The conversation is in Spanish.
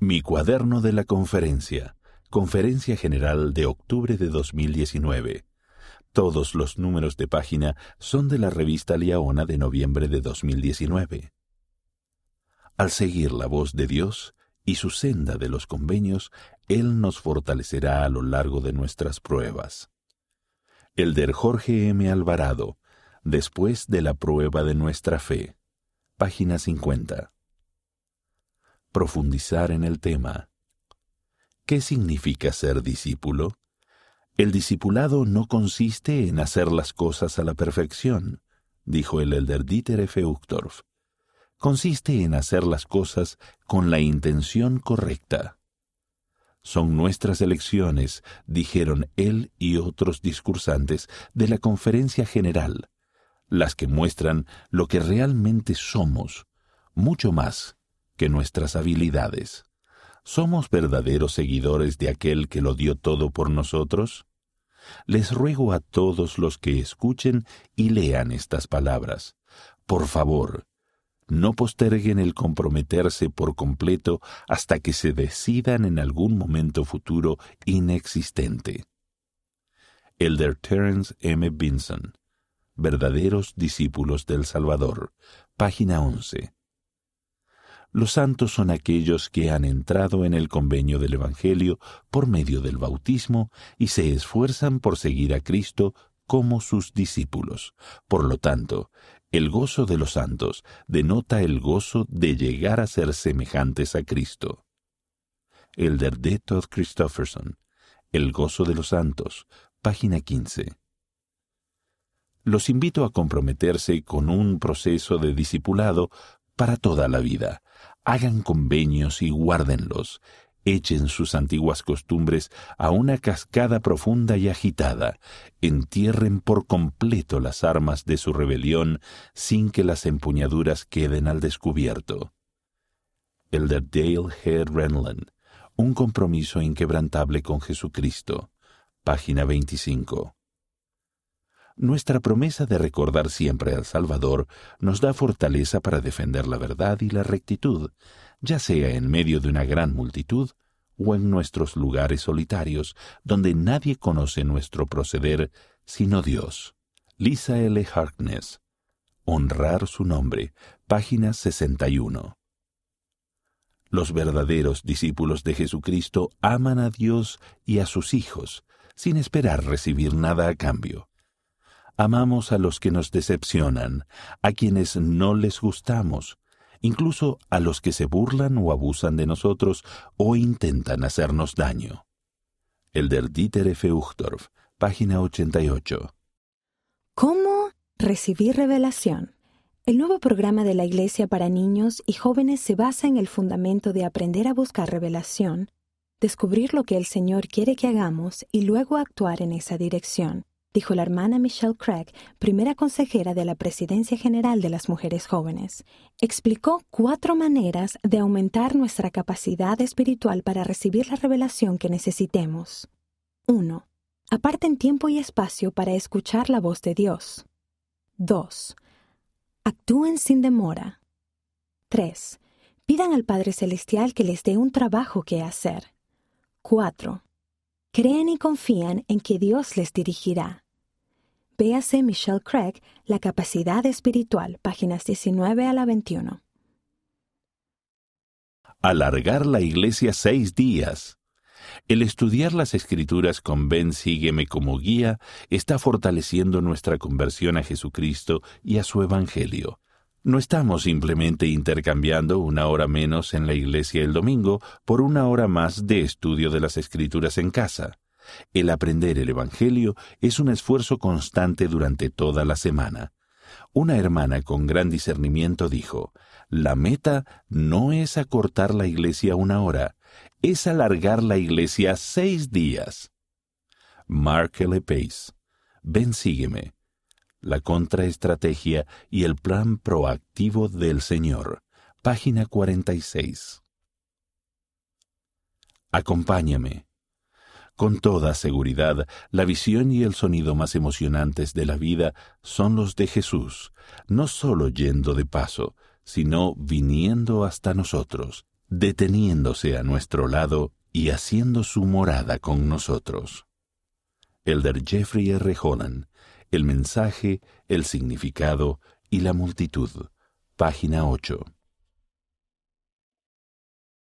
Mi cuaderno de la conferencia. Conferencia General de octubre de 2019. Todos los números de página son de la revista Liaona de noviembre de 2019. Al seguir la voz de Dios y su senda de los convenios, Él nos fortalecerá a lo largo de nuestras pruebas. Elder Jorge M. Alvarado, después de la prueba de nuestra fe. Página 50 profundizar en el tema. ¿Qué significa ser discípulo? El discipulado no consiste en hacer las cosas a la perfección, dijo el elder Dieter F. Consiste en hacer las cosas con la intención correcta. Son nuestras elecciones, dijeron él y otros discursantes de la conferencia general, las que muestran lo que realmente somos, mucho más que nuestras habilidades. ¿Somos verdaderos seguidores de aquel que lo dio todo por nosotros? Les ruego a todos los que escuchen y lean estas palabras, por favor, no posterguen el comprometerse por completo hasta que se decidan en algún momento futuro inexistente. Elder Terence M. Vinson, Verdaderos Discípulos del Salvador, página 11. Los santos son aquellos que han entrado en el convenio del Evangelio por medio del bautismo y se esfuerzan por seguir a Cristo como sus discípulos. Por lo tanto, el gozo de los santos denota el gozo de llegar a ser semejantes a Cristo. Elder D. Christofferson, El gozo de los santos, página 15. Los invito a comprometerse con un proceso de discipulado para toda la vida. Hagan convenios y guárdenlos. Echen sus antiguas costumbres a una cascada profunda y agitada. Entierren por completo las armas de su rebelión sin que las empuñaduras queden al descubierto. Elder Dale Head Renland. Un compromiso inquebrantable con Jesucristo. Página 25. Nuestra promesa de recordar siempre al Salvador nos da fortaleza para defender la verdad y la rectitud, ya sea en medio de una gran multitud o en nuestros lugares solitarios, donde nadie conoce nuestro proceder sino Dios. Lisa L. Harkness. Honrar su nombre. Página 61. Los verdaderos discípulos de Jesucristo aman a Dios y a sus hijos, sin esperar recibir nada a cambio. Amamos a los que nos decepcionan, a quienes no les gustamos, incluso a los que se burlan o abusan de nosotros o intentan hacernos daño. Elder Dieter F. Página 88. ¿Cómo recibir revelación? El nuevo programa de la Iglesia para niños y jóvenes se basa en el fundamento de aprender a buscar revelación, descubrir lo que el Señor quiere que hagamos y luego actuar en esa dirección dijo la hermana Michelle Craig, primera consejera de la Presidencia General de las Mujeres Jóvenes. Explicó cuatro maneras de aumentar nuestra capacidad espiritual para recibir la revelación que necesitemos. 1. Aparten tiempo y espacio para escuchar la voz de Dios. 2. Actúen sin demora. 3. Pidan al Padre Celestial que les dé un trabajo que hacer. 4. Creen y confían en que Dios les dirigirá. Véase Michelle Craig, La capacidad espiritual, páginas 19 a la 21. Alargar la iglesia seis días. El estudiar las escrituras con Ven Sígueme como guía está fortaleciendo nuestra conversión a Jesucristo y a su Evangelio. No estamos simplemente intercambiando una hora menos en la iglesia el domingo por una hora más de estudio de las escrituras en casa. El aprender el Evangelio es un esfuerzo constante durante toda la semana. Una hermana con gran discernimiento dijo, la meta no es acortar la iglesia una hora, es alargar la iglesia seis días. Mark L. Pace. Ven, sígueme. La contraestrategia y el plan proactivo del Señor. Página 46. Acompáñame. Con toda seguridad, la visión y el sonido más emocionantes de la vida son los de Jesús, no sólo yendo de paso, sino viniendo hasta nosotros, deteniéndose a nuestro lado y haciendo su morada con nosotros. Elder Jeffrey R. Holland, El mensaje, el significado y la multitud, página 8.